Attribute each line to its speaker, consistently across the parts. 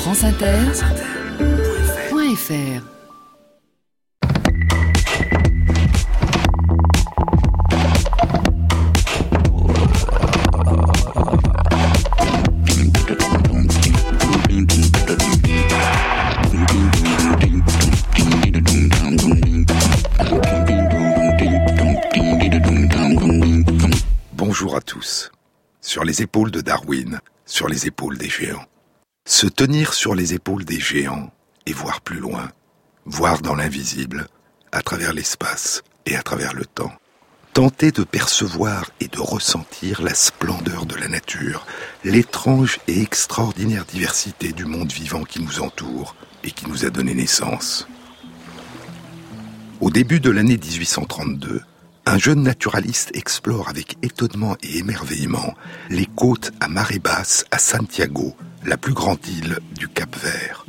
Speaker 1: franceinter.fr
Speaker 2: Bonjour à tous. Sur les épaules de Darwin, sur les épaules des géants. Se tenir sur les épaules des géants et voir plus loin, voir dans l'invisible, à travers l'espace et à travers le temps. Tenter de percevoir et de ressentir la splendeur de la nature, l'étrange et extraordinaire diversité du monde vivant qui nous entoure et qui nous a donné naissance. Au début de l'année 1832, un jeune naturaliste explore avec étonnement et émerveillement les côtes à marée basse à Santiago, la plus grande île du Cap Vert.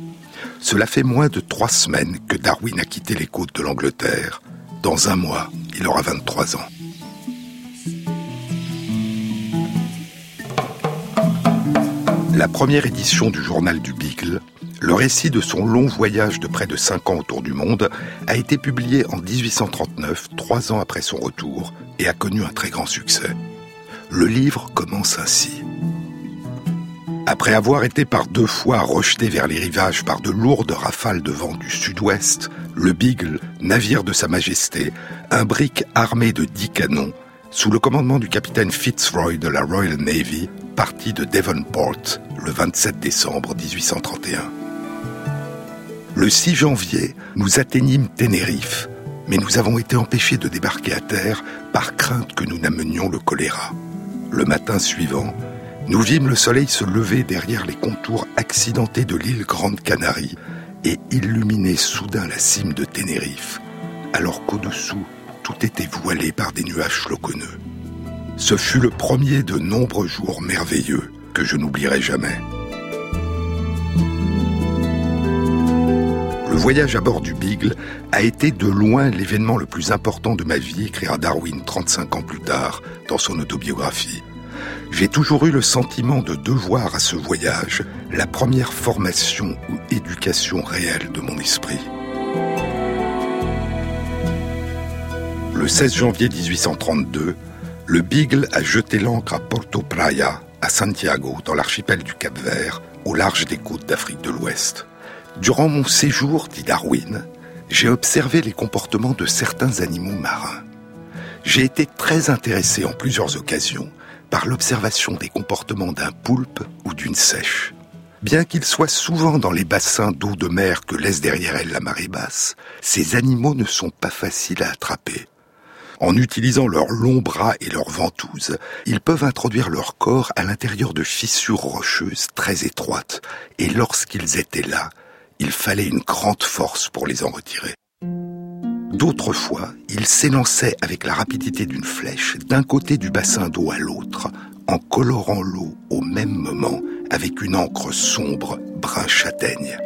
Speaker 2: Cela fait moins de trois semaines que Darwin a quitté les côtes de l'Angleterre. Dans un mois, il aura 23 ans. La première édition du journal du Beagle le récit de son long voyage de près de cinq ans autour du monde a été publié en 1839, trois ans après son retour, et a connu un très grand succès. Le livre commence ainsi. Après avoir été par deux fois rejeté vers les rivages par de lourdes rafales de vent du sud-ouest, le Beagle, navire de Sa Majesté, un brick armé de dix canons, sous le commandement du capitaine Fitzroy de la Royal Navy, partit de Devonport le 27 décembre 1831. Le 6 janvier, nous atteignîmes Ténérife, mais nous avons été empêchés de débarquer à terre par crainte que nous n'amenions le choléra. Le matin suivant, nous vîmes le soleil se lever derrière les contours accidentés de l'île Grande Canarie et illuminer soudain la cime de Ténérife, alors qu'au-dessous, tout était voilé par des nuages floconneux. Ce fut le premier de nombreux jours merveilleux que je n'oublierai jamais. Le voyage à bord du Beagle a été de loin l'événement le plus important de ma vie, écrira Darwin 35 ans plus tard dans son autobiographie. J'ai toujours eu le sentiment de devoir à ce voyage la première formation ou éducation réelle de mon esprit. Le 16 janvier 1832, le Beagle a jeté l'ancre à Porto Praia, à Santiago, dans l'archipel du Cap Vert, au large des côtes d'Afrique de l'Ouest. Durant mon séjour, dit Darwin, j'ai observé les comportements de certains animaux marins. J'ai été très intéressé en plusieurs occasions par l'observation des comportements d'un poulpe ou d'une sèche. Bien qu'ils soient souvent dans les bassins d'eau de mer que laisse derrière elles la marée basse, ces animaux ne sont pas faciles à attraper. En utilisant leurs longs bras et leurs ventouses, ils peuvent introduire leur corps à l'intérieur de fissures rocheuses très étroites, et lorsqu'ils étaient là, il fallait une grande force pour les en retirer. D'autres fois, ils s'élançaient avec la rapidité d'une flèche d'un côté du bassin d'eau à l'autre, en colorant l'eau au même moment avec une encre sombre brun châtaigne.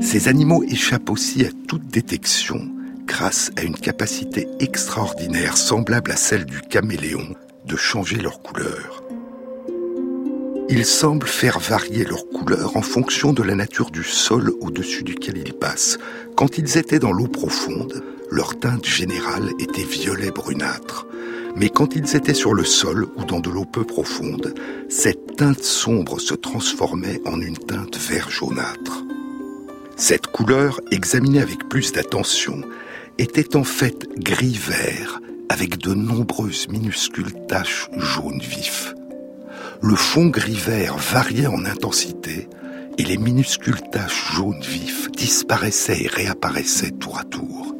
Speaker 2: Ces animaux échappent aussi à toute détection grâce à une capacité extraordinaire semblable à celle du caméléon de changer leur couleur. Ils semblent faire varier leur couleur en fonction de la nature du sol au-dessus duquel ils passent. Quand ils étaient dans l'eau profonde, leur teinte générale était violet brunâtre. Mais quand ils étaient sur le sol ou dans de l'eau peu profonde, cette teinte sombre se transformait en une teinte vert jaunâtre. Cette couleur, examinée avec plus d'attention, était en fait gris-vert avec de nombreuses minuscules taches jaunes vifs le fond gris-vert variait en intensité et les minuscules taches jaunes vifs disparaissaient et réapparaissaient tour à tour.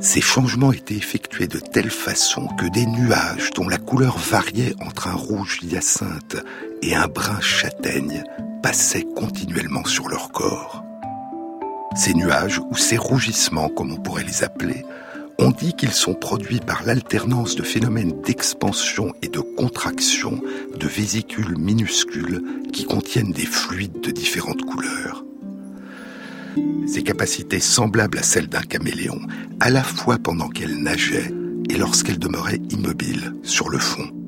Speaker 2: Ces changements étaient effectués de telle façon que des nuages dont la couleur variait entre un rouge hyacinthe et un brun châtaigne passaient continuellement sur leur corps. Ces nuages, ou ces rougissements comme on pourrait les appeler, on dit qu'ils sont produits par l'alternance de phénomènes d'expansion et de contraction de vésicules minuscules qui contiennent des fluides de différentes couleurs. Ces capacités semblables à celles d'un caméléon, à la fois pendant qu'elle nageait et lorsqu'elle demeurait immobile sur le fond.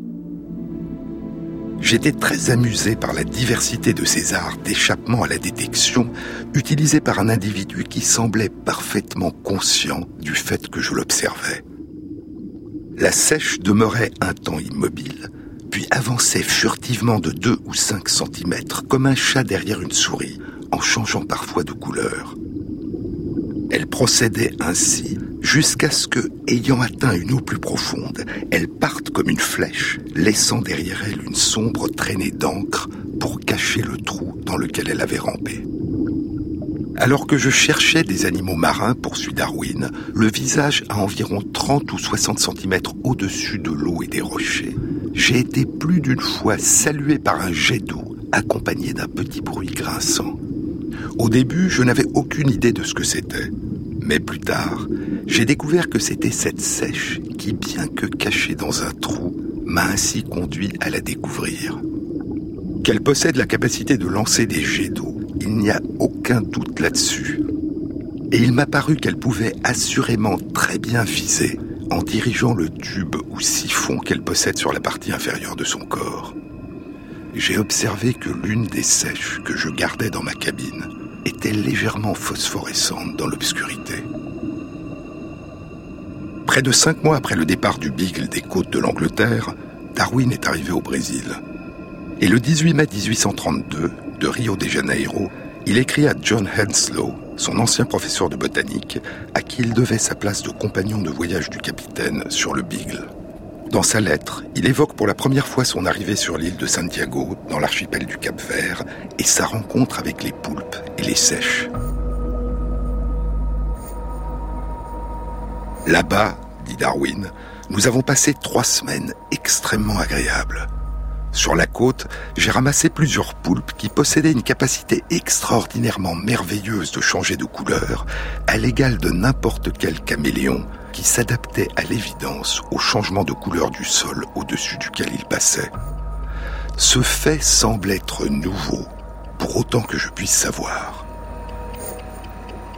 Speaker 2: J'étais très amusé par la diversité de ces arts d'échappement à la détection utilisés par un individu qui semblait parfaitement conscient du fait que je l'observais. La sèche demeurait un temps immobile, puis avançait furtivement de 2 ou 5 centimètres comme un chat derrière une souris, en changeant parfois de couleur. Elle procédait ainsi jusqu'à ce que, ayant atteint une eau plus profonde, elle parte comme une flèche, laissant derrière elle une sombre traînée d'encre pour cacher le trou dans lequel elle avait rampé. Alors que je cherchais des animaux marins, poursuit Darwin, le visage à environ 30 ou 60 cm au-dessus de l'eau et des rochers, j'ai été plus d'une fois salué par un jet d'eau accompagné d'un petit bruit grinçant. Au début, je n'avais aucune idée de ce que c'était. Mais plus tard, j'ai découvert que c'était cette sèche qui, bien que cachée dans un trou, m'a ainsi conduit à la découvrir. Qu'elle possède la capacité de lancer des jets d'eau, il n'y a aucun doute là-dessus. Et il m'a paru qu'elle pouvait assurément très bien viser en dirigeant le tube ou siphon qu'elle possède sur la partie inférieure de son corps. J'ai observé que l'une des sèches que je gardais dans ma cabine était légèrement phosphorescente dans l'obscurité. Près de cinq mois après le départ du Beagle des côtes de l'Angleterre, Darwin est arrivé au Brésil. Et le 18 mai 1832, de Rio de Janeiro, il écrit à John Henslow, son ancien professeur de botanique, à qui il devait sa place de compagnon de voyage du capitaine sur le Beagle. Dans sa lettre, il évoque pour la première fois son arrivée sur l'île de Santiago, dans l'archipel du Cap Vert, et sa rencontre avec les poulpes et les sèches. Là-bas, dit Darwin, nous avons passé trois semaines extrêmement agréables. Sur la côte, j'ai ramassé plusieurs poulpes qui possédaient une capacité extraordinairement merveilleuse de changer de couleur, à l'égal de n'importe quel caméléon, qui s'adaptait à l'évidence au changement de couleur du sol au-dessus duquel il passait. Ce fait semble être nouveau, pour autant que je puisse savoir.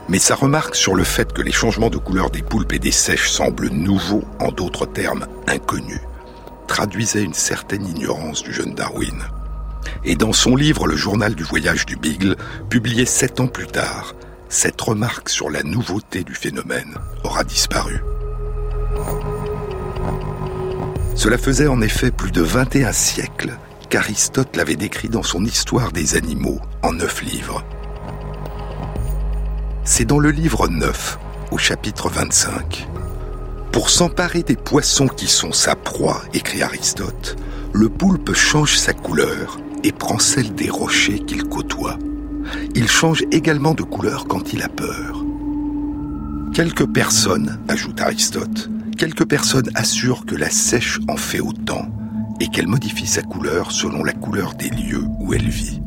Speaker 2: Mais sa remarque sur le fait que les changements de couleur des poulpes et des sèches semblent nouveaux, en d'autres termes inconnus, traduisait une certaine ignorance du jeune Darwin. Et dans son livre Le journal du voyage du Beagle, publié sept ans plus tard, cette remarque sur la nouveauté du phénomène aura disparu. Cela faisait en effet plus de 21 siècles qu'Aristote l'avait décrit dans son Histoire des animaux en neuf livres. C'est dans le livre 9, au chapitre 25, pour s'emparer des poissons qui sont sa proie, écrit Aristote, le poulpe change sa couleur et prend celle des rochers qu'il côtoie. Il change également de couleur quand il a peur. Quelques personnes, ajoute Aristote, quelques personnes assurent que la sèche en fait autant et qu'elle modifie sa couleur selon la couleur des lieux où elle vit.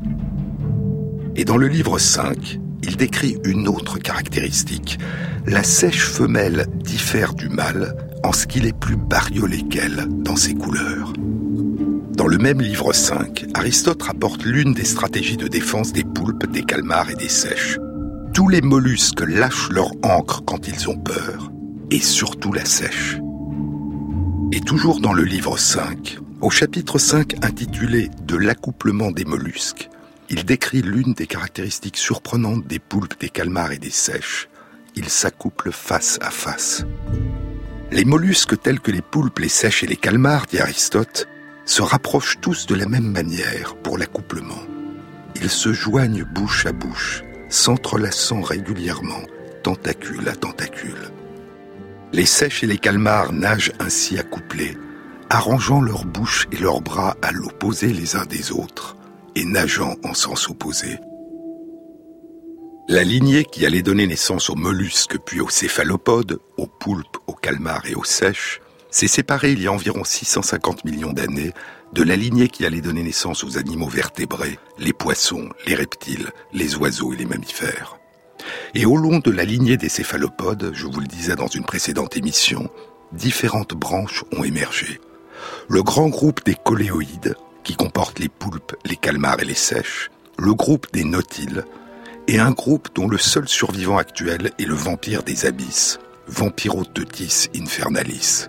Speaker 2: Et dans le livre 5, il décrit une autre caractéristique. La sèche femelle diffère du mâle en ce qu'il est plus bariolé qu'elle dans ses couleurs. Dans le même livre 5, Aristote rapporte l'une des stratégies de défense des poulpes, des calmars et des sèches. Tous les mollusques lâchent leur encre quand ils ont peur, et surtout la sèche. Et toujours dans le livre 5, au chapitre 5 intitulé De l'accouplement des mollusques, il décrit l'une des caractéristiques surprenantes des poulpes, des calmars et des sèches. Ils s'accouplent face à face. Les mollusques tels que les poulpes, les sèches et les calmars, dit Aristote, se rapprochent tous de la même manière pour l'accouplement. Ils se joignent bouche à bouche, s'entrelaçant régulièrement, tentacule à tentacule. Les sèches et les calmars nagent ainsi accouplés, arrangeant leurs bouches et leurs bras à l'opposé les uns des autres, et nageant en sens opposé. La lignée qui allait donner naissance aux mollusques puis aux céphalopodes, aux poulpes, aux calmars et aux sèches, s'est séparée il y a environ 650 millions d'années de la lignée qui allait donner naissance aux animaux vertébrés, les poissons, les reptiles, les oiseaux et les mammifères. Et au long de la lignée des céphalopodes, je vous le disais dans une précédente émission, différentes branches ont émergé. Le grand groupe des coléoïdes, qui comporte les poulpes, les calmars et les sèches, le groupe des nautiles, et un groupe dont le seul survivant actuel est le vampire des abysses, Vampirotetis infernalis.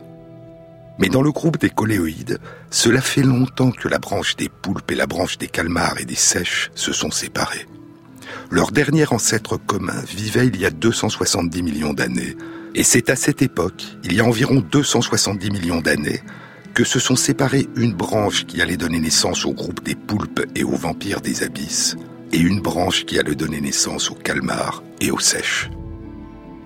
Speaker 2: Mais dans le groupe des coléoïdes, cela fait longtemps que la branche des poulpes et la branche des calmars et des sèches se sont séparées. Leur dernier ancêtre commun vivait il y a 270 millions d'années, et c'est à cette époque, il y a environ 270 millions d'années, que se sont séparées une branche qui allait donner naissance au groupe des poulpes et aux vampires des abysses, et une branche qui allait donner naissance aux calmars et aux sèches.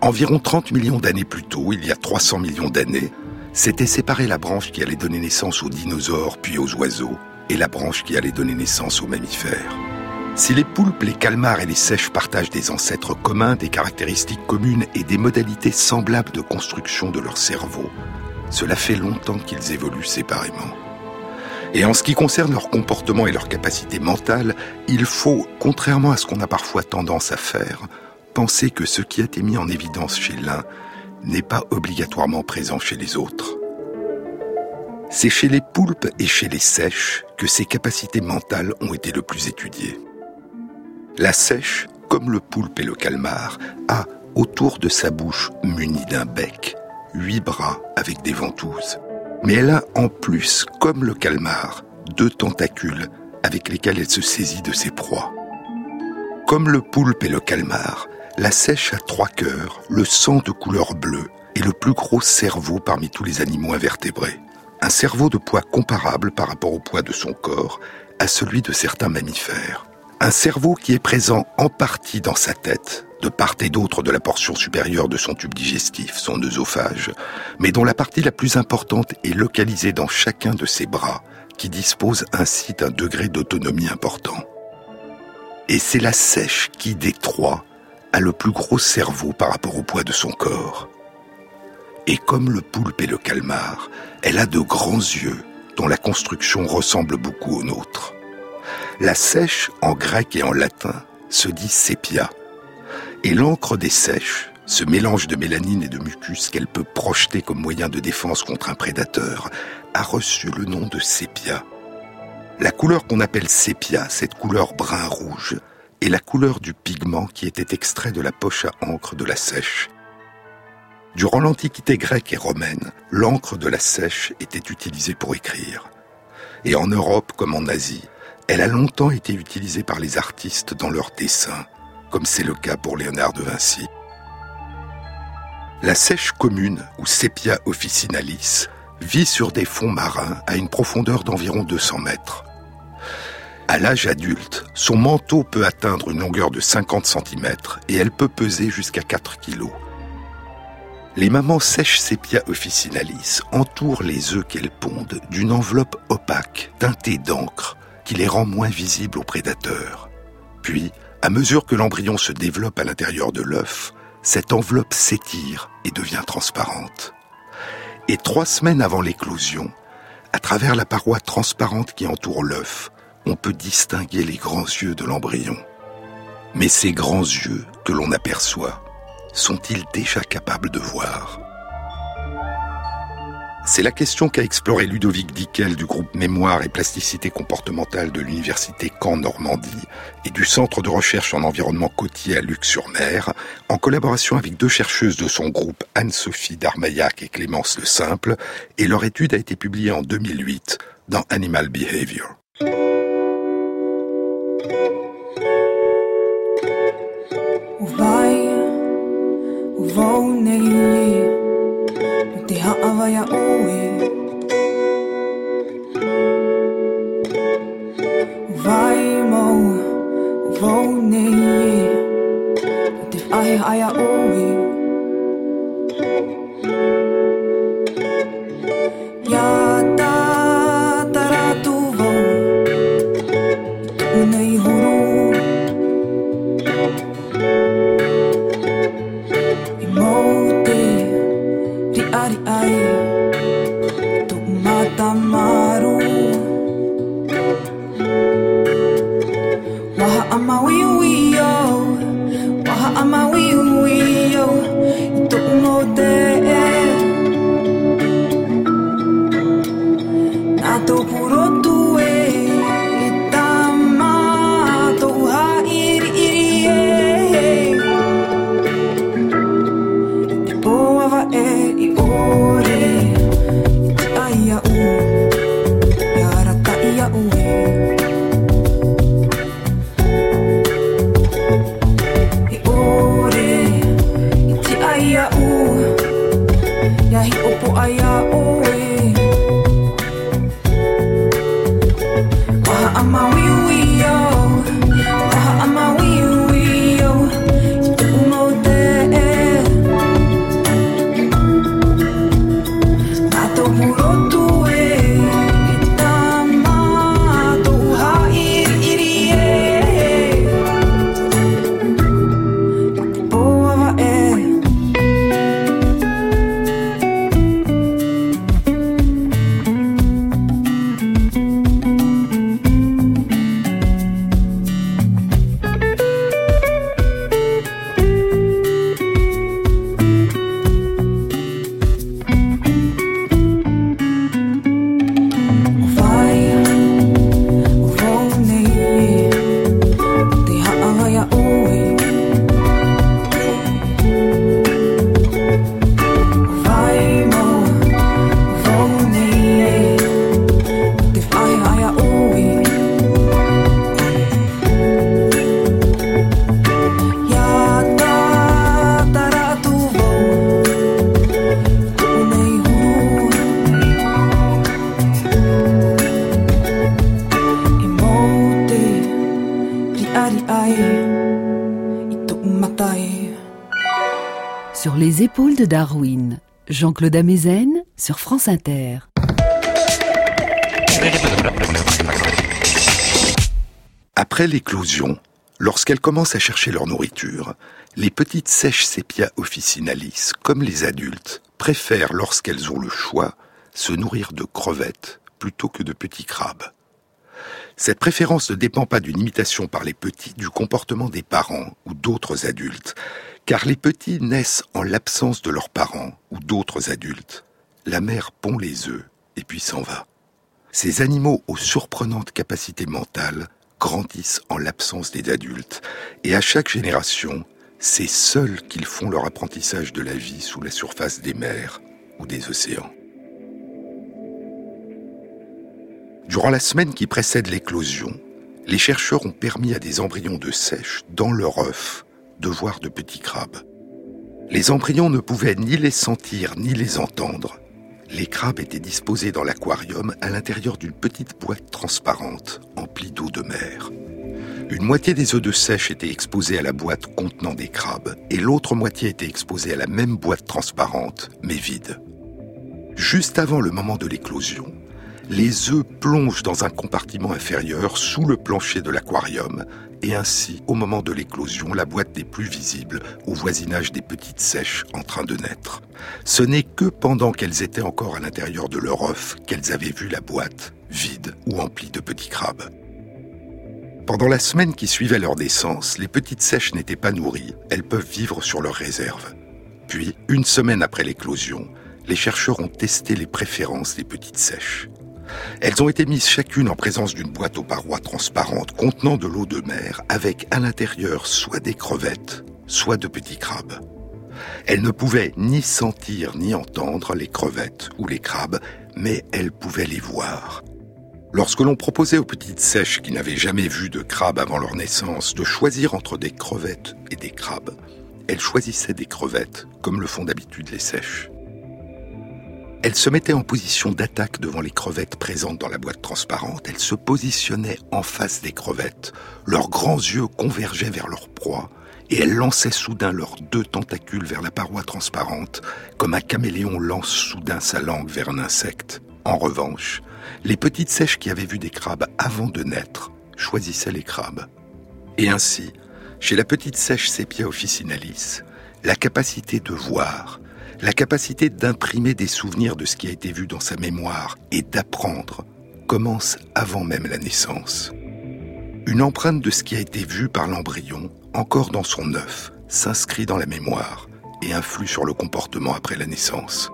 Speaker 2: Environ 30 millions d'années plus tôt, il y a 300 millions d'années, s'était séparée la branche qui allait donner naissance aux dinosaures puis aux oiseaux, et la branche qui allait donner naissance aux mammifères. Si les poulpes, les calmars et les sèches partagent des ancêtres communs, des caractéristiques communes et des modalités semblables de construction de leur cerveau, cela fait longtemps qu'ils évoluent séparément. Et en ce qui concerne leur comportement et leur capacité mentale, il faut, contrairement à ce qu'on a parfois tendance à faire, penser que ce qui a été mis en évidence chez l'un n'est pas obligatoirement présent chez les autres. C'est chez les poulpes et chez les sèches que ces capacités mentales ont été le plus étudiées. La sèche, comme le poulpe et le calmar, a, autour de sa bouche munie d'un bec, huit bras avec des ventouses. Mais elle a en plus, comme le calmar, deux tentacules avec lesquels elle se saisit de ses proies. Comme le poulpe et le calmar, la sèche a trois cœurs, le sang de couleur bleue et le plus gros cerveau parmi tous les animaux invertébrés. Un cerveau de poids comparable par rapport au poids de son corps à celui de certains mammifères. Un cerveau qui est présent en partie dans sa tête, de part et d'autre de la portion supérieure de son tube digestif, son œsophage, mais dont la partie la plus importante est localisée dans chacun de ses bras, qui dispose ainsi d'un degré d'autonomie important. Et c'est la sèche qui, des trois, a le plus gros cerveau par rapport au poids de son corps. Et comme le poulpe et le calmar, elle a de grands yeux dont la construction ressemble beaucoup aux nôtres. La sèche, en grec et en latin, se dit sépia, et l'encre des sèches, ce mélange de mélanine et de mucus qu'elle peut projeter comme moyen de défense contre un prédateur, a reçu le nom de sépia. La couleur qu'on appelle sépia, cette couleur brun-rouge, est la couleur du pigment qui était extrait de la poche à encre de la sèche. Durant l'Antiquité grecque et romaine, l'encre de la sèche était utilisée pour écrire. Et en Europe comme en Asie, elle a longtemps été utilisée par les artistes dans leurs dessins, comme c'est le cas pour Léonard de Vinci. La sèche commune, ou Sepia officinalis, vit sur des fonds marins à une profondeur d'environ 200 mètres. À l'âge adulte, son manteau peut atteindre une longueur de 50 cm et elle peut peser jusqu'à 4 kg. Les mamans sèches Sepia officinalis entourent les œufs qu'elles pondent d'une enveloppe opaque teintée d'encre qui les rend moins visibles aux prédateurs. Puis, à mesure que l'embryon se développe à l'intérieur de l'œuf, cette enveloppe s'étire et devient transparente. Et trois semaines avant l'éclosion, à travers la paroi transparente qui entoure l'œuf, on peut distinguer les grands yeux de l'embryon. Mais ces grands yeux que l'on aperçoit, sont-ils déjà capables de voir? C'est la question qu'a exploré Ludovic Dickel du groupe Mémoire et Plasticité comportementale de l'Université Caen-Normandie et du Centre de recherche en environnement côtier à Luc-sur-Mer, en collaboration avec deux chercheuses de son groupe, Anne-Sophie Darmaillac et Clémence Le Simple, et leur étude a été publiée en 2008 dans Animal Behavior. Vai, o voo nele, o terra vai a ui. Vai, mou, o
Speaker 1: voo nele, Jean-Claude Amezen sur France Inter.
Speaker 2: Après l'éclosion, lorsqu'elles commencent à chercher leur nourriture, les petites sèches sépia officinalis, comme les adultes, préfèrent, lorsqu'elles ont le choix, se nourrir de crevettes plutôt que de petits crabes. Cette préférence ne dépend pas d'une imitation par les petits du comportement des parents ou d'autres adultes, car les petits naissent en l'absence de leurs parents ou d'autres adultes. La mère pond les œufs et puis s'en va. Ces animaux aux surprenantes capacités mentales grandissent en l'absence des adultes, et à chaque génération, c'est seuls qu'ils font leur apprentissage de la vie sous la surface des mers ou des océans. Durant la semaine qui précède l'éclosion, les chercheurs ont permis à des embryons de sèche dans leur œuf de voir de petits crabes. Les embryons ne pouvaient ni les sentir ni les entendre. Les crabes étaient disposés dans l'aquarium à l'intérieur d'une petite boîte transparente emplie d'eau de mer. Une moitié des œufs de sèche étaient exposés à la boîte contenant des crabes et l'autre moitié était exposée à la même boîte transparente mais vide. Juste avant le moment de l'éclosion, les œufs plongent dans un compartiment inférieur sous le plancher de l'aquarium et ainsi, au moment de l'éclosion, la boîte n'est plus visible au voisinage des petites sèches en train de naître. Ce n'est que pendant qu'elles étaient encore à l'intérieur de leur œuf qu'elles avaient vu la boîte, vide ou emplie de petits crabes. Pendant la semaine qui suivait leur naissance, les petites sèches n'étaient pas nourries, elles peuvent vivre sur leurs réserves. Puis, une semaine après l'éclosion, les chercheurs ont testé les préférences des petites sèches. Elles ont été mises chacune en présence d'une boîte aux parois transparentes contenant de l'eau de mer avec à l'intérieur soit des crevettes, soit de petits crabes. Elles ne pouvaient ni sentir ni entendre les crevettes ou les crabes, mais elles pouvaient les voir. Lorsque l'on proposait aux petites sèches qui n'avaient jamais vu de crabes avant leur naissance de choisir entre des crevettes et des crabes, elles choisissaient des crevettes, comme le font d'habitude les sèches. Elle se mettait en position d'attaque devant les crevettes présentes dans la boîte transparente. Elle se positionnait en face des crevettes. Leurs grands yeux convergeaient vers leur proie et elle lançait soudain leurs deux tentacules vers la paroi transparente, comme un caméléon lance soudain sa langue vers un insecte. En revanche, les petites sèches qui avaient vu des crabes avant de naître choisissaient les crabes. Et ainsi, chez la petite sèche Sepia officinalis, la capacité de voir, la capacité d'imprimer des souvenirs de ce qui a été vu dans sa mémoire et d'apprendre commence avant même la naissance. Une empreinte de ce qui a été vu par l'embryon, encore dans son œuf, s'inscrit dans la mémoire et influe sur le comportement après la naissance.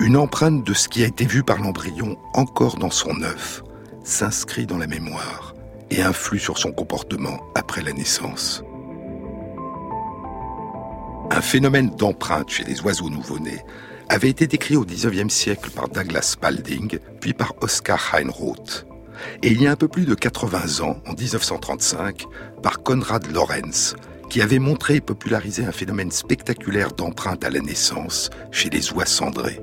Speaker 2: Une empreinte de ce qui a été vu par l'embryon, encore dans son œuf, s'inscrit dans la mémoire et influe sur son comportement après la naissance. Un phénomène d'empreinte chez les oiseaux nouveau-nés avait été décrit au XIXe siècle par Douglas Spalding, puis par Oscar Heinroth. et il y a un peu plus de 80 ans, en 1935, par Konrad Lorenz, qui avait montré et popularisé un phénomène spectaculaire d'empreinte à la naissance chez les oies cendrées.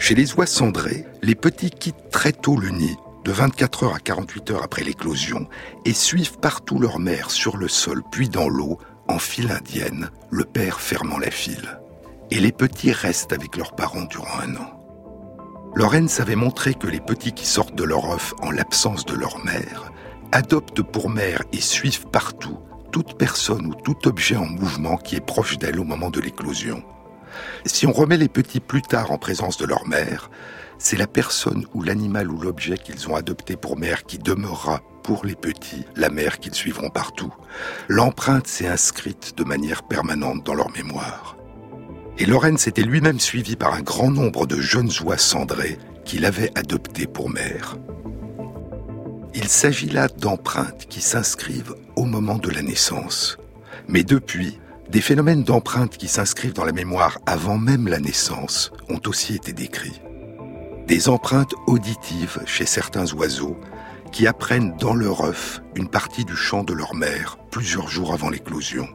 Speaker 2: Chez les oies cendrées, les petits quittent très tôt le nid, de 24 heures à 48 heures après l'éclosion, et suivent partout leur mère sur le sol puis dans l'eau, en file indienne, le père fermant la file. Et les petits restent avec leurs parents durant un an. Lorenz avait montré que les petits qui sortent de leur œuf en l'absence de leur mère adoptent pour mère et suivent partout toute personne ou tout objet en mouvement qui est proche d'elle au moment de l'éclosion. Si on remet les petits plus tard en présence de leur mère, c'est la personne ou l'animal ou l'objet qu'ils ont adopté pour mère qui demeurera pour les petits la mère qu'ils suivront partout. L'empreinte s'est inscrite de manière permanente dans leur mémoire. Et Lorenz était lui-même suivi par un grand nombre de jeunes oies cendrées qu'il avait adoptées pour mère. Il s'agit là d'empreintes qui s'inscrivent au moment de la naissance. Mais depuis, des phénomènes d'empreintes qui s'inscrivent dans la mémoire avant même la naissance ont aussi été décrits. Des empreintes auditives chez certains oiseaux qui apprennent dans leur œuf une partie du chant de leur mère plusieurs jours avant l'éclosion.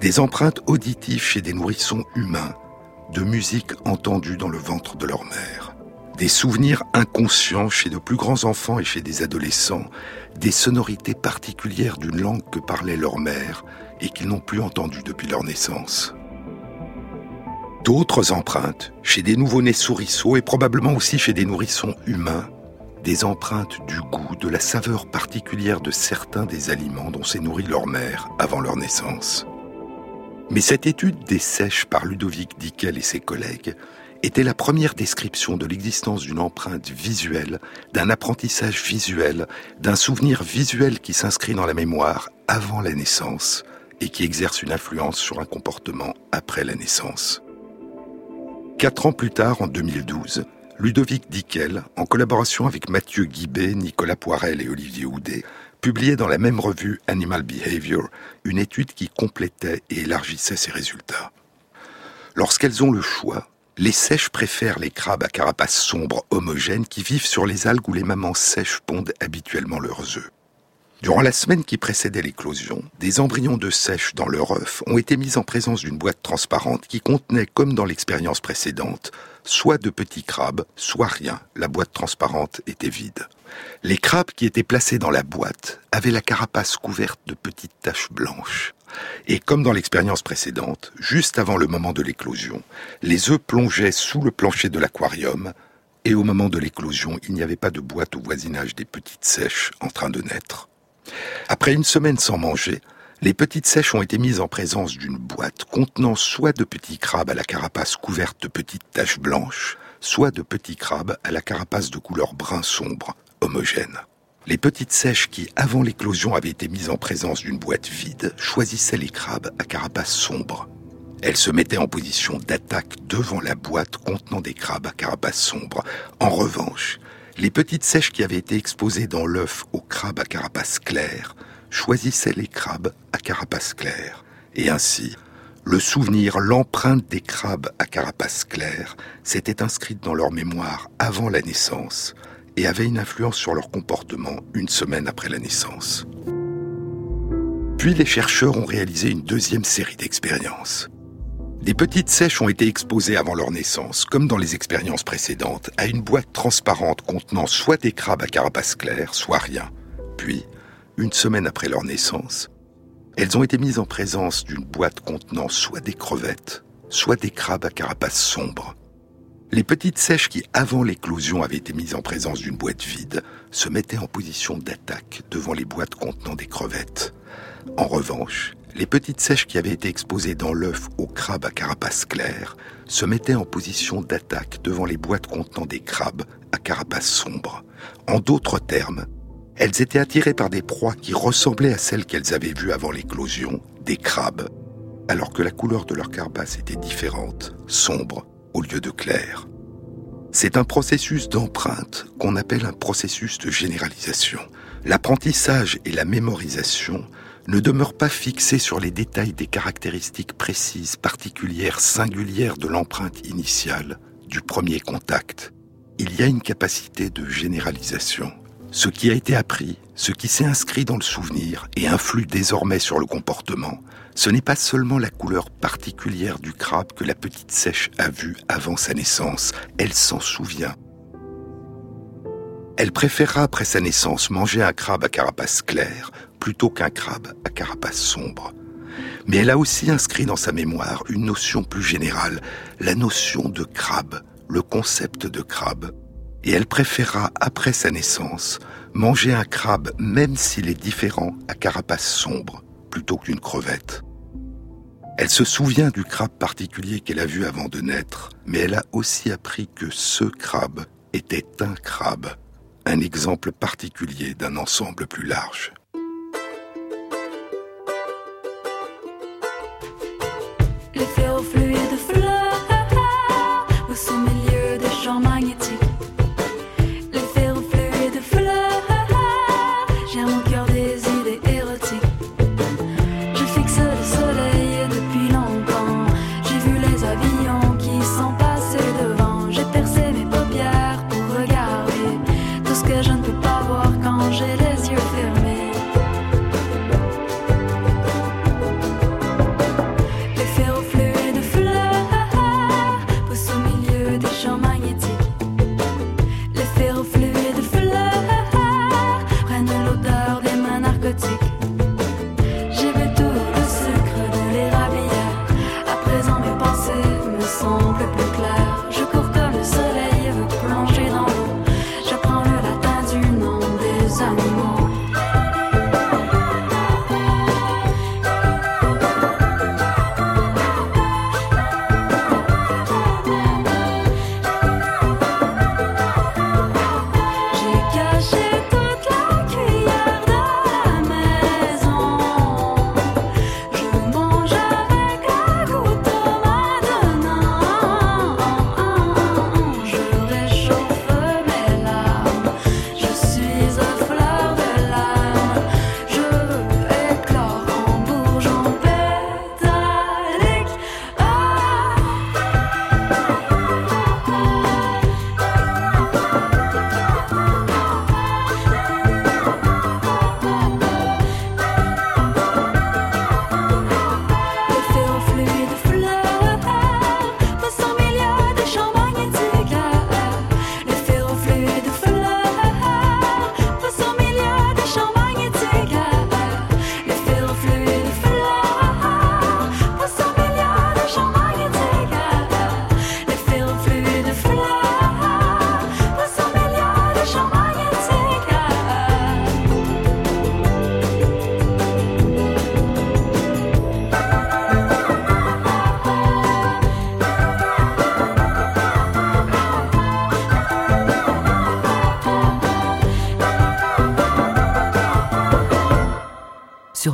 Speaker 2: Des empreintes auditives chez des nourrissons humains de musique entendue dans le ventre de leur mère des souvenirs inconscients chez de plus grands enfants et chez des adolescents, des sonorités particulières d'une langue que parlait leur mère et qu'ils n'ont plus entendue depuis leur naissance. D'autres empreintes, chez des nouveau-nés souriceaux et probablement aussi chez des nourrissons humains, des empreintes du goût, de la saveur particulière de certains des aliments dont s'est nourrie leur mère avant leur naissance. Mais cette étude des sèches par Ludovic Dickel et ses collègues était la première description de l'existence d'une empreinte visuelle, d'un apprentissage visuel, d'un souvenir visuel qui s'inscrit dans la mémoire avant la naissance et qui exerce une influence sur un comportement après la naissance. Quatre ans plus tard, en 2012, Ludovic Dickel, en collaboration avec Mathieu Guibet, Nicolas Poirel et Olivier Houdet, publiait dans la même revue Animal Behavior une étude qui complétait et élargissait ses résultats. Lorsqu'elles ont le choix, les sèches préfèrent les crabes à carapace sombre homogène qui vivent sur les algues où les mamans sèches pondent habituellement leurs œufs. Durant la semaine qui précédait l'éclosion, des embryons de sèches dans leur œuf ont été mis en présence d'une boîte transparente qui contenait, comme dans l'expérience précédente, soit de petits crabes, soit rien. La boîte transparente était vide. Les crabes qui étaient placés dans la boîte avaient la carapace couverte de petites taches blanches. Et comme dans l'expérience précédente, juste avant le moment de l'éclosion, les œufs plongeaient sous le plancher de l'aquarium, et au moment de l'éclosion, il n'y avait pas de boîte au voisinage des petites sèches en train de naître. Après une semaine sans manger, les petites sèches ont été mises en présence d'une boîte contenant soit de petits crabes à la carapace couverte de petites taches blanches, soit de petits crabes à la carapace de couleur brun sombre, homogène. Les petites sèches qui, avant l'éclosion, avaient été mises en présence d'une boîte vide, choisissaient les crabes à carapace sombre. Elles se mettaient en position d'attaque devant la boîte contenant des crabes à carapace sombre. En revanche, les petites sèches qui avaient été exposées dans l'œuf aux crabes à carapace claire choisissaient les crabes à carapace claire. Et ainsi, le souvenir, l'empreinte des crabes à carapace claire s'était inscrite dans leur mémoire avant la naissance, et avait une influence sur leur comportement une semaine après la naissance. Puis les chercheurs ont réalisé une deuxième série d'expériences. Des petites sèches ont été exposées avant leur naissance, comme dans les expériences précédentes, à une boîte transparente contenant soit des crabes à carapace claire, soit rien. Puis, une semaine après leur naissance, elles ont été mises en présence d'une boîte contenant soit des crevettes, soit des crabes à carapace sombre. Les petites sèches qui, avant l'éclosion, avaient été mises en présence d'une boîte vide, se mettaient en position d'attaque devant les boîtes contenant des crevettes. En revanche, les petites sèches qui avaient été exposées dans l'œuf aux crabes à carapace claire se mettaient en position d'attaque devant les boîtes contenant des crabes à carapace sombre. En d'autres termes, elles étaient attirées par des proies qui ressemblaient à celles qu'elles avaient vues avant l'éclosion, des crabes, alors que la couleur de leur carapace était différente, sombre au lieu de clair. C'est un processus d'empreinte qu'on appelle un processus de généralisation. L'apprentissage et la mémorisation ne demeurent pas fixés sur les détails des caractéristiques précises, particulières, singulières de l'empreinte initiale, du premier contact. il y a une capacité de généralisation. Ce qui a été appris, ce qui s'est inscrit dans le souvenir et influe désormais sur le comportement, ce n'est pas seulement la couleur particulière du crabe que la petite sèche a vue avant sa naissance, elle s'en souvient. Elle préférera après sa naissance manger un crabe à carapace claire plutôt qu'un crabe à carapace sombre. Mais elle a aussi inscrit dans sa mémoire une notion plus générale, la notion de crabe, le concept de crabe. Et elle préférera, après sa naissance, manger un crabe même s'il est différent à carapace sombre, plutôt qu'une crevette. Elle se souvient du crabe particulier qu'elle a vu avant de naître, mais elle a aussi appris que ce crabe était un crabe, un exemple particulier d'un ensemble plus large.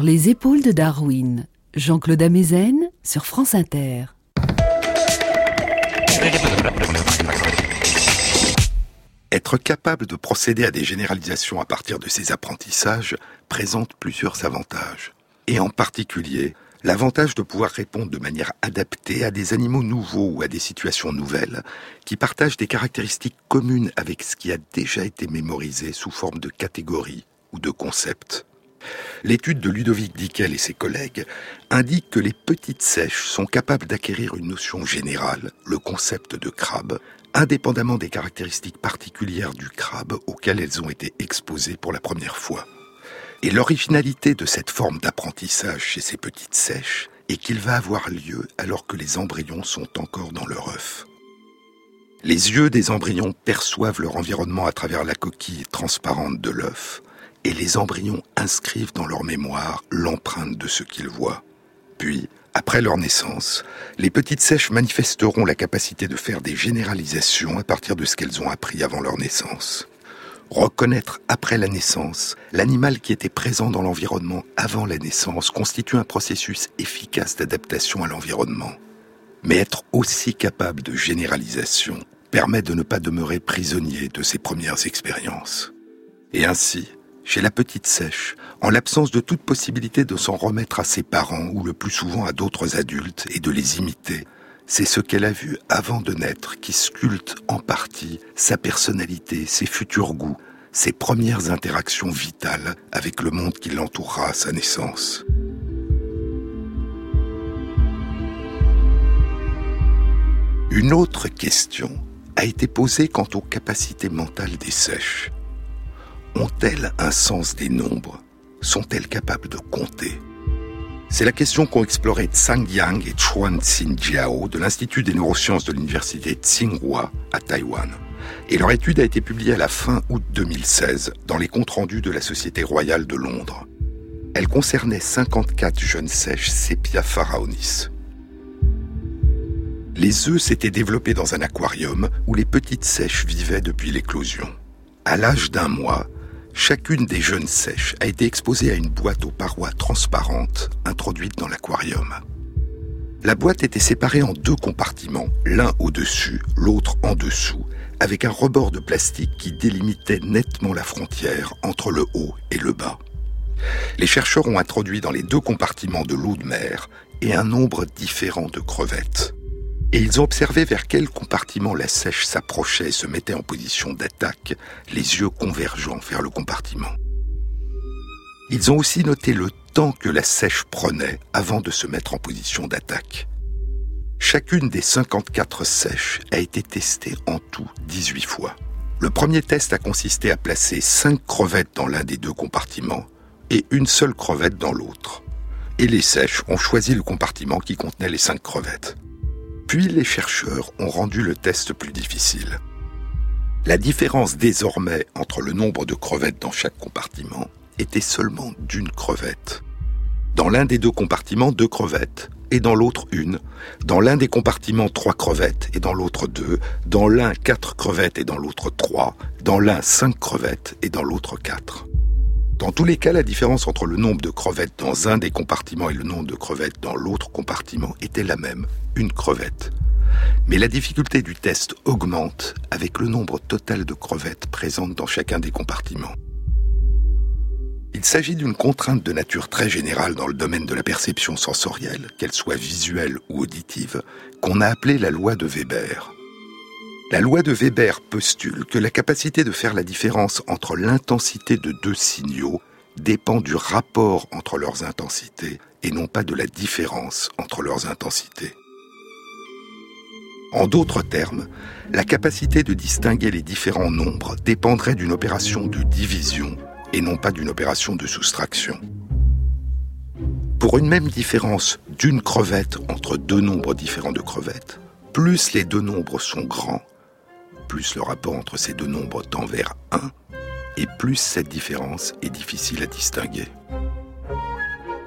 Speaker 1: Les épaules de Darwin, Jean-Claude Amezen sur France Inter.
Speaker 2: Être capable de procéder à des généralisations à partir de ces apprentissages présente plusieurs avantages. Et en particulier, l'avantage de pouvoir répondre de manière adaptée à des animaux nouveaux ou à des situations nouvelles qui partagent des caractéristiques communes avec ce qui a déjà été mémorisé sous forme de catégories ou de concepts. L'étude de Ludovic Dickel et ses collègues indique que les petites sèches sont capables d'acquérir une notion générale, le concept de crabe, indépendamment des caractéristiques particulières du crabe auxquelles elles ont été exposées pour la première fois. Et l'originalité de cette forme d'apprentissage chez ces petites sèches est qu'il va avoir lieu alors que les embryons sont encore dans leur œuf. Les yeux des embryons perçoivent leur environnement à travers la coquille transparente de l'œuf, et les embryons inscrivent dans leur mémoire l'empreinte de ce qu'ils voient. Puis, après leur naissance, les petites sèches manifesteront la capacité de faire des généralisations à partir de ce qu'elles ont appris avant leur naissance. Reconnaître après la naissance l'animal qui était présent dans l'environnement avant la naissance constitue un processus efficace d'adaptation à l'environnement. Mais être aussi capable de généralisation permet de ne pas demeurer prisonnier de ses premières expériences. Et ainsi, chez la petite sèche, en l'absence de toute possibilité de s'en remettre à ses parents ou le plus souvent à d'autres adultes et de les imiter, c'est ce qu'elle a vu avant de naître qui sculpte en partie sa personnalité, ses futurs goûts, ses premières interactions vitales avec le monde qui l'entourera à sa naissance. Une autre question a été posée quant aux capacités mentales des sèches. Ont-elles un sens des nombres? Sont-elles capables de compter? C'est la question qu'ont exploré Tsang Yang et Chuan Xin Jiao de l'Institut des neurosciences de l'Université Tsinghua à Taïwan. Et leur étude a été publiée à la fin août 2016 dans les comptes rendus de la Société royale de Londres. Elle concernait 54 jeunes sèches Sepia pharaonis. Les œufs s'étaient développés dans un aquarium où les petites sèches vivaient depuis l'éclosion. À l'âge d'un mois, chacune des jeunes sèches a été exposée à une boîte aux parois transparentes introduite dans l'aquarium. La boîte était séparée en deux compartiments, l'un au-dessus, l'autre en dessous, avec un rebord de plastique qui délimitait nettement la frontière entre le haut et le bas. Les chercheurs ont introduit dans les deux compartiments de l'eau de mer et un nombre différent de crevettes et ils observé vers quel compartiment la sèche s'approchait et se mettait en position d'attaque, les yeux convergeant vers le compartiment. Ils ont aussi noté le temps que la sèche prenait avant de se mettre en position d'attaque. Chacune des 54 sèches a été testée en tout 18 fois. Le premier test a consisté à placer 5 crevettes dans l'un des deux compartiments et une seule crevette dans l'autre. Et les sèches ont choisi le compartiment qui contenait les 5 crevettes. Puis les chercheurs ont rendu le test plus difficile. La différence désormais entre le nombre de crevettes dans chaque compartiment était seulement d'une crevette. Dans l'un des deux compartiments, deux crevettes, et dans l'autre une. Dans l'un des compartiments, trois crevettes, et dans l'autre deux. Dans l'un, quatre crevettes, et dans l'autre trois. Dans l'un, cinq crevettes, et dans l'autre quatre. Dans tous les cas, la différence entre le nombre de crevettes dans un des compartiments et le nombre de crevettes dans l'autre compartiment était la même, une crevette. Mais la difficulté du test augmente avec le nombre total de crevettes présentes dans chacun des compartiments. Il s'agit d'une contrainte de nature très générale dans le domaine de la perception sensorielle, qu'elle soit visuelle ou auditive, qu'on a appelée la loi de Weber. La loi de Weber postule que la capacité de faire la différence entre l'intensité de deux signaux dépend du rapport entre leurs intensités et non pas de la différence entre leurs intensités. En d'autres termes, la capacité de distinguer les différents nombres dépendrait d'une opération de division et non pas d'une opération de soustraction. Pour une même différence d'une crevette entre deux nombres différents de crevettes, plus les deux nombres sont grands, plus le rapport entre ces deux nombres tend vers 1, et plus cette différence est difficile à distinguer.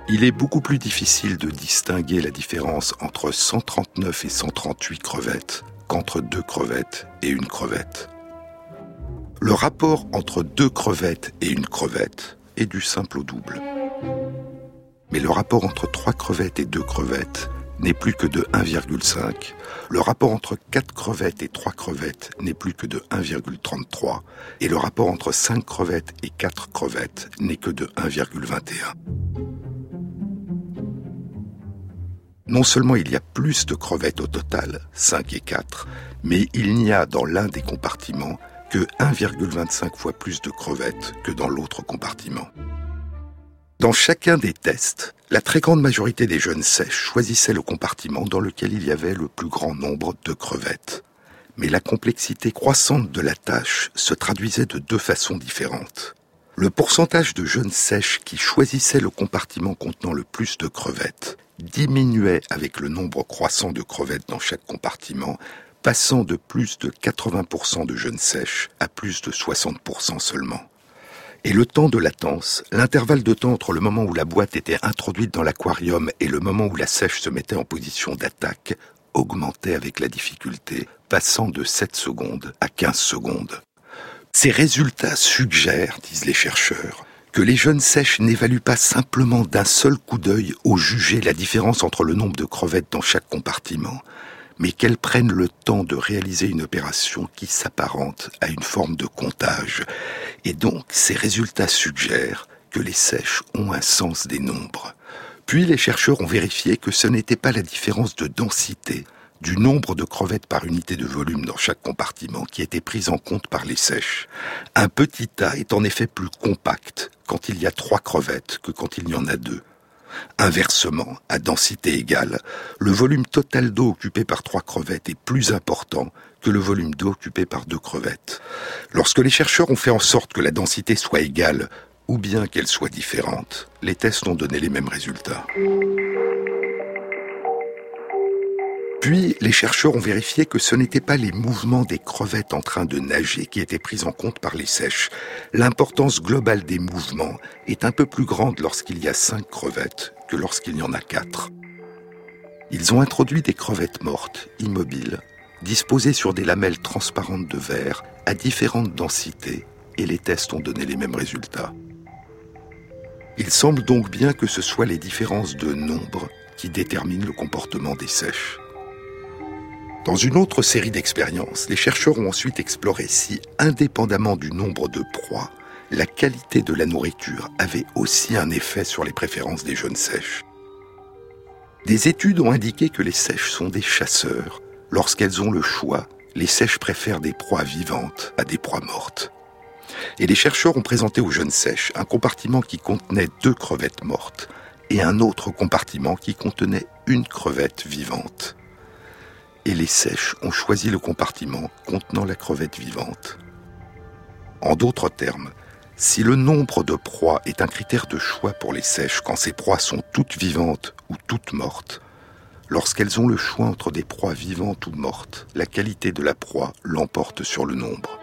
Speaker 2: Il est beaucoup plus difficile de distinguer la différence entre 139 et 138 crevettes qu'entre deux crevettes et une crevette. Le rapport entre deux crevettes et une crevette est du simple au double. Mais le rapport entre trois crevettes et deux crevettes n'est plus que de 1,5. Le rapport entre 4 crevettes et 3 crevettes n'est plus que de 1,33. Et le rapport entre 5 crevettes et 4 crevettes n'est que de 1,21. Non seulement il y a plus de crevettes au total, 5 et 4, mais il n'y a dans l'un des compartiments que 1,25 fois plus de crevettes que dans l'autre compartiment. Dans chacun des tests, la très grande majorité des jeunes sèches choisissaient le compartiment dans lequel il y avait le plus grand nombre de crevettes. Mais la complexité croissante de la tâche se traduisait de deux façons différentes. Le pourcentage de jeunes sèches qui choisissaient le compartiment contenant le plus de crevettes diminuait avec le nombre croissant de crevettes dans chaque compartiment, passant de plus de 80% de jeunes sèches à plus de 60% seulement. Et le temps de latence, l'intervalle de temps entre le moment où la boîte était introduite dans l'aquarium et le moment où la sèche se mettait en position d'attaque, augmentait avec la difficulté, passant de 7 secondes à 15 secondes. Ces résultats suggèrent, disent les chercheurs, que les jeunes sèches n'évaluent pas simplement d'un seul coup d'œil au juger la différence entre le nombre de crevettes dans chaque compartiment, mais qu'elles prennent le temps de réaliser une opération qui s'apparente à une forme de comptage. Et donc, ces résultats suggèrent que les sèches ont un sens des nombres. Puis les chercheurs ont vérifié que ce n'était pas la différence de densité, du nombre de crevettes par unité de volume dans chaque compartiment qui était prise en compte par les sèches. Un petit tas est en effet plus compact quand il y a trois crevettes que quand il y en a deux. Inversement, à densité égale, le volume total d'eau occupé par trois crevettes est plus important que le volume d'eau occupé par deux crevettes. Lorsque les chercheurs ont fait en sorte que la densité soit égale, ou bien qu'elle soit différente, les tests ont donné les mêmes résultats. Puis, les chercheurs ont vérifié que ce n'étaient pas les mouvements des crevettes en train de nager qui étaient pris en compte par les sèches. L'importance globale des mouvements est un peu plus grande lorsqu'il y a cinq crevettes que lorsqu'il y en a quatre. Ils ont introduit des crevettes mortes, immobiles, disposées sur des lamelles transparentes de verre à différentes densités, et les tests ont donné les mêmes résultats. Il semble donc bien que ce soient les différences de nombre qui déterminent le comportement des sèches. Dans une autre série d'expériences, les chercheurs ont ensuite exploré si, indépendamment du nombre de proies, la qualité de la nourriture avait aussi un effet sur les préférences des jeunes sèches. Des études ont indiqué que les sèches sont des chasseurs. Lorsqu'elles ont le choix, les sèches préfèrent des proies vivantes à des proies mortes. Et les chercheurs ont présenté aux jeunes sèches un compartiment qui contenait deux crevettes mortes et un autre compartiment qui contenait une crevette vivante et les sèches ont choisi le compartiment contenant la crevette vivante. En d'autres termes, si le nombre de proies est un critère de choix pour les sèches quand ces proies sont toutes vivantes ou toutes mortes, lorsqu'elles ont le choix entre des proies vivantes ou mortes, la qualité de la proie l'emporte sur le nombre.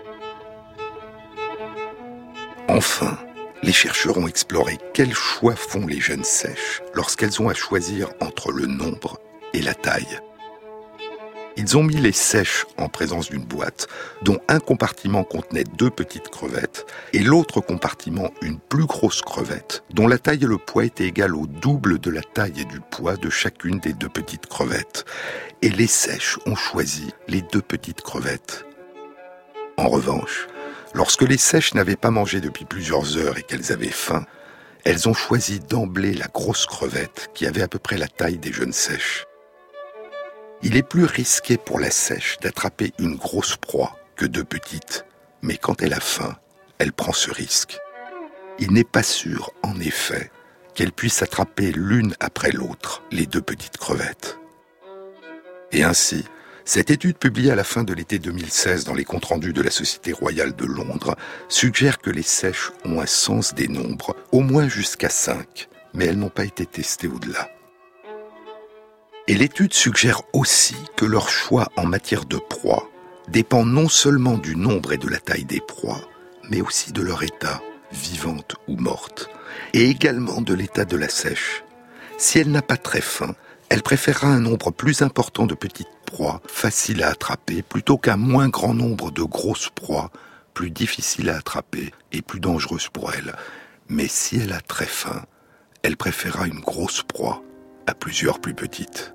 Speaker 2: Enfin, les chercheurs ont exploré quels choix font les jeunes sèches lorsqu'elles ont à choisir entre le nombre et la taille. Ils ont mis les sèches en présence d'une boîte, dont un compartiment contenait deux petites crevettes, et l'autre compartiment une plus grosse crevette, dont la taille et le poids étaient égales au double de la taille et du poids de chacune des deux petites crevettes. Et les sèches ont choisi les deux petites crevettes. En revanche, lorsque les sèches n'avaient pas mangé depuis plusieurs heures et qu'elles avaient faim, elles ont choisi d'emblée la grosse crevette qui avait à peu près la taille des jeunes sèches. Il est plus risqué pour la sèche d'attraper une grosse proie que deux petites, mais quand elle a faim, elle prend ce risque. Il n'est pas sûr, en effet, qu'elle puisse attraper l'une après l'autre les deux petites crevettes. Et ainsi, cette étude publiée à la fin de l'été 2016 dans les comptes rendus de la Société royale de Londres suggère que les sèches ont un sens des nombres, au moins jusqu'à 5, mais elles n'ont pas été testées au-delà. Et l'étude suggère aussi que leur choix en matière de proie dépend non seulement du nombre et de la taille des proies, mais aussi de leur état, vivante ou morte, et également de l'état de la sèche. Si elle n'a pas très faim, elle préférera un nombre plus important de petites proies, faciles à attraper, plutôt qu'un moins grand nombre de grosses proies, plus difficiles à attraper et plus dangereuses pour elle. Mais si elle a très faim, elle préférera une grosse proie à plusieurs plus petites.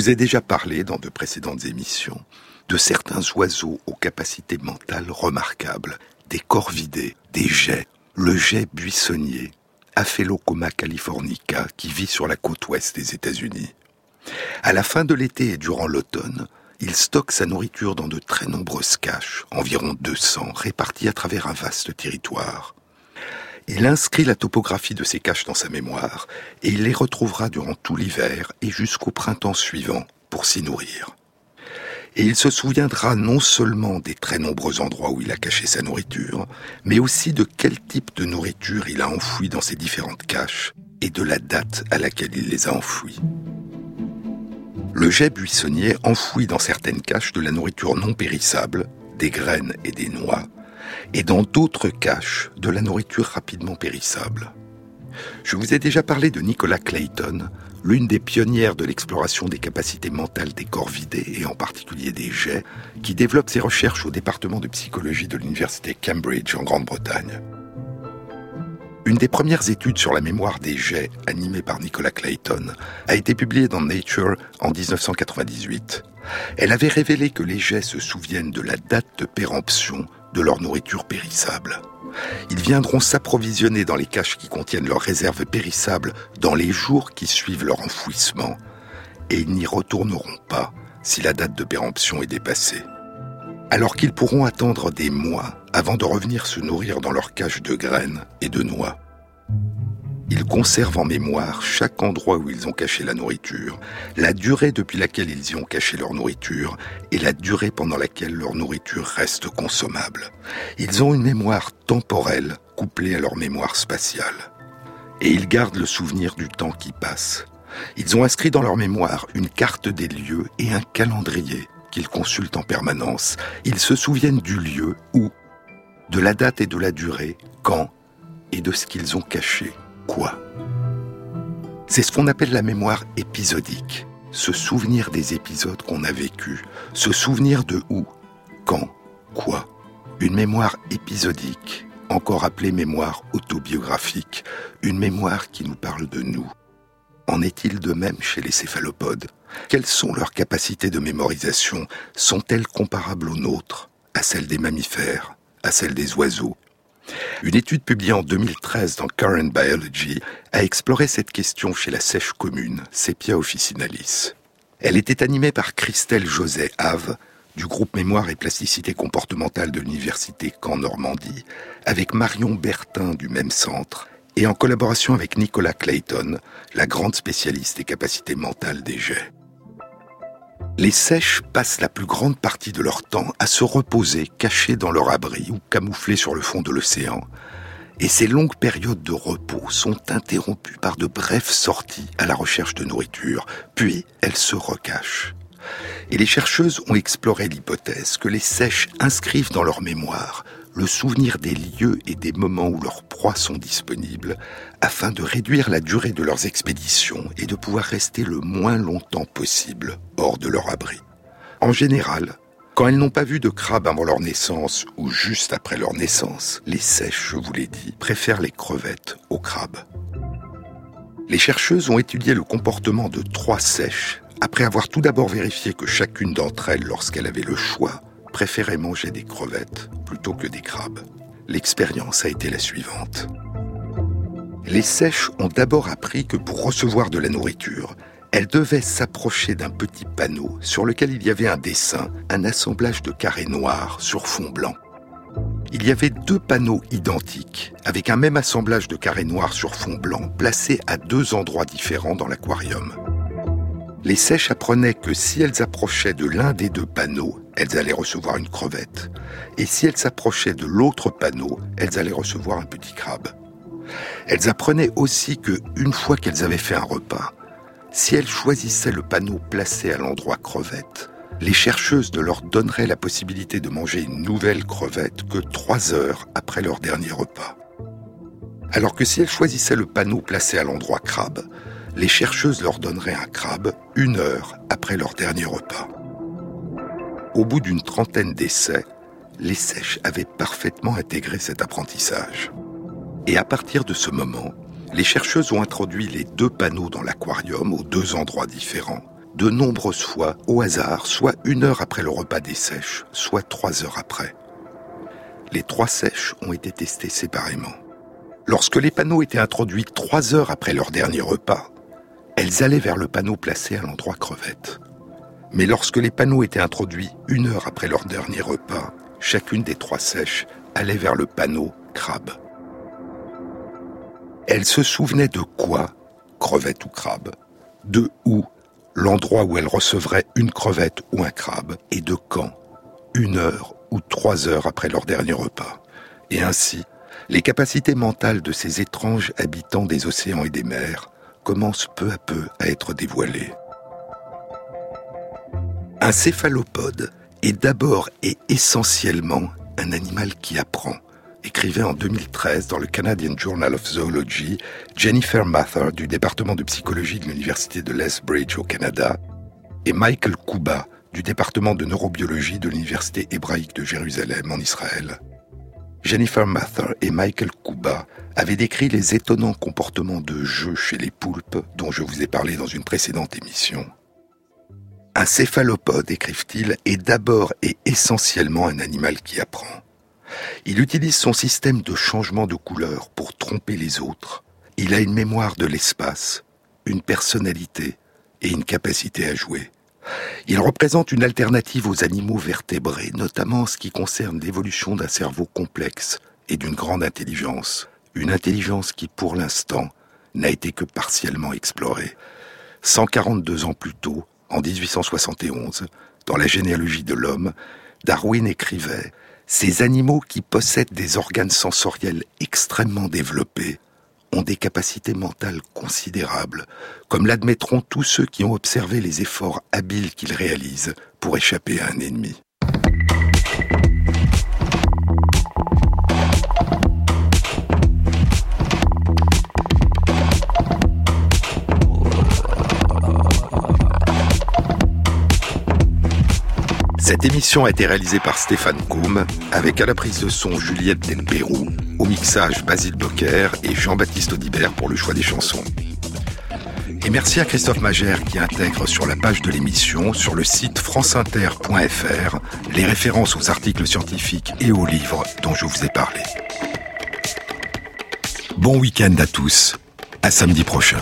Speaker 2: vous ai déjà parlé dans de précédentes émissions de certains oiseaux aux capacités mentales remarquables, des corvidés, des jets, le jet buissonnier, Aphelocoma californica, qui vit sur la côte ouest des États-Unis. À la fin de l'été et durant l'automne, il stocke sa nourriture dans de très nombreuses caches, environ 200, réparties à travers un vaste territoire. Il inscrit la topographie de ces caches dans sa mémoire et il les retrouvera durant tout l'hiver et jusqu'au printemps suivant pour s'y nourrir. Et il se souviendra non seulement des très nombreux endroits où il a caché sa nourriture, mais aussi de quel type de nourriture il a enfoui dans ces différentes caches et de la date à laquelle il les a enfouies. Le jet buissonnier enfouit dans certaines caches de la nourriture non périssable, des graines et des noix, et dans d'autres caches de la nourriture rapidement périssable. Je vous ai déjà parlé de Nicola Clayton, l'une des pionnières de l'exploration des capacités mentales des corvidés et en particulier des jets, qui développe ses recherches au département de psychologie de l'université Cambridge en Grande-Bretagne. Une des premières études sur la mémoire des jets, animée par Nicola Clayton, a été publiée dans Nature en 1998. Elle avait révélé que les jets se souviennent de la date de péremption de leur nourriture périssable. Ils viendront s'approvisionner dans les caches qui contiennent leurs réserves périssables dans les jours qui suivent leur enfouissement, et ils n'y retourneront pas si la date de péremption est dépassée. Alors qu'ils pourront attendre des mois avant de revenir se nourrir dans leurs caches de graines et de noix. Ils conservent en mémoire chaque endroit où ils ont caché la nourriture, la durée depuis laquelle ils y ont caché leur nourriture et la durée pendant laquelle leur nourriture reste consommable. Ils ont une mémoire temporelle couplée à leur mémoire spatiale. Et ils gardent le souvenir du temps qui passe. Ils ont inscrit dans leur mémoire une carte des lieux et un calendrier qu'ils consultent en permanence. Ils se souviennent du lieu, où, de la date et de la durée, quand, et de ce qu'ils ont caché quoi. C'est ce qu'on appelle la mémoire épisodique, se souvenir des épisodes qu'on a vécus, se souvenir de où, quand, quoi. Une mémoire épisodique, encore appelée mémoire autobiographique, une mémoire qui nous parle de nous. En est-il de même chez les céphalopodes? Quelles sont leurs capacités de mémorisation? Sont-elles comparables aux nôtres, à celles des mammifères, à celles des oiseaux une étude publiée en 2013 dans Current Biology a exploré cette question chez la sèche commune, Sepia officinalis. Elle était animée par Christelle José Have, du groupe Mémoire et Plasticité comportementale de l'Université Caen Normandie, avec Marion Bertin du même centre, et en collaboration avec Nicolas Clayton, la grande spécialiste des capacités mentales des jets. Les sèches passent la plus grande partie de leur temps à se reposer cachés dans leur abri ou camouflés sur le fond de l'océan. Et ces longues périodes de repos sont interrompues par de brèves sorties à la recherche de nourriture, puis elles se recachent. Et les chercheuses ont exploré l'hypothèse que les sèches inscrivent dans leur mémoire le souvenir des lieux et des moments où leurs proies sont disponibles, afin de réduire la durée de leurs expéditions et de pouvoir rester le moins longtemps possible hors de leur abri. En général, quand elles n'ont pas vu de crabe avant leur naissance ou juste après leur naissance, les sèches, je vous l'ai dit, préfèrent les crevettes aux crabes. Les chercheuses ont étudié le comportement de trois sèches après avoir tout d'abord vérifié que chacune d'entre elles, lorsqu'elle avait le choix, préférait manger des crevettes plutôt que des crabes. L'expérience a été la suivante. Les sèches ont d'abord appris que pour recevoir de la nourriture, elles devaient s'approcher d'un petit panneau sur lequel il y avait un dessin, un assemblage de carrés noirs sur fond blanc. Il y avait deux panneaux identiques, avec un même assemblage de carrés noirs sur fond blanc, placés à deux endroits différents dans l'aquarium. Les sèches apprenaient que si elles approchaient de l'un des deux panneaux, elles allaient recevoir une crevette. Et si elles s'approchaient de l'autre panneau, elles allaient recevoir un petit crabe. Elles apprenaient aussi que, une fois qu'elles avaient fait un repas, si elles choisissaient le panneau placé à l'endroit crevette, les chercheuses ne leur donneraient la possibilité de manger une nouvelle crevette que trois heures après leur dernier repas. Alors que si elles choisissaient le panneau placé à l'endroit crabe, les chercheuses leur donneraient un crabe une heure après leur dernier repas. Au bout d'une trentaine d'essais, les sèches avaient parfaitement intégré cet apprentissage. Et à partir de ce moment, les chercheuses ont introduit les deux panneaux dans l'aquarium aux deux endroits différents, de nombreuses fois au hasard, soit une heure après le repas des sèches, soit trois heures après. Les trois sèches ont été testées séparément. Lorsque les panneaux étaient introduits trois heures après leur dernier repas, elles allaient vers le panneau placé à l'endroit crevette. Mais lorsque les panneaux étaient introduits une heure après leur dernier repas, chacune des trois sèches allait vers le panneau crabe. Elles se souvenaient de quoi, crevette ou crabe, de où, l'endroit où elles recevraient une crevette ou un crabe, et de quand, une heure ou trois heures après leur dernier repas? Et ainsi, les capacités mentales de ces étranges habitants des océans et des mers commencent peu à peu à être dévoilées. Un céphalopode est d'abord et essentiellement un animal qui apprend, écrivait en 2013 dans le Canadian Journal of Zoology Jennifer Mather du département de psychologie de l'Université de Lethbridge au Canada et Michael Kuba du département de neurobiologie de l'Université hébraïque de Jérusalem en Israël. Jennifer Mather et Michael Kuba avaient décrit les étonnants comportements de jeu chez les poulpes dont je vous ai parlé dans une précédente émission. Un céphalopode, écrivent-ils, est d'abord et essentiellement un animal qui apprend. Il utilise son système de changement de couleur pour tromper les autres. Il a une mémoire de l'espace, une personnalité et une capacité à jouer. Il représente une alternative aux animaux vertébrés, notamment en ce qui concerne l'évolution d'un cerveau complexe et d'une grande intelligence, une intelligence qui, pour l'instant, n'a été que partiellement explorée. 142 ans plus tôt, en 1871, dans la généalogie de l'homme, Darwin écrivait Ces animaux qui possèdent des organes sensoriels extrêmement développés ont des capacités mentales considérables, comme l'admettront tous ceux qui ont observé les efforts habiles qu'ils réalisent pour échapper à un ennemi. Cette émission a été réalisée par Stéphane Koum, avec à la prise de son Juliette Delpérou, au mixage Basile Bocquer et Jean-Baptiste Audibert pour le choix des chansons. Et merci à Christophe Magère qui intègre sur la page de l'émission, sur le site franceinter.fr, les références aux articles scientifiques et aux livres dont je vous ai parlé. Bon week-end à tous, à samedi prochain.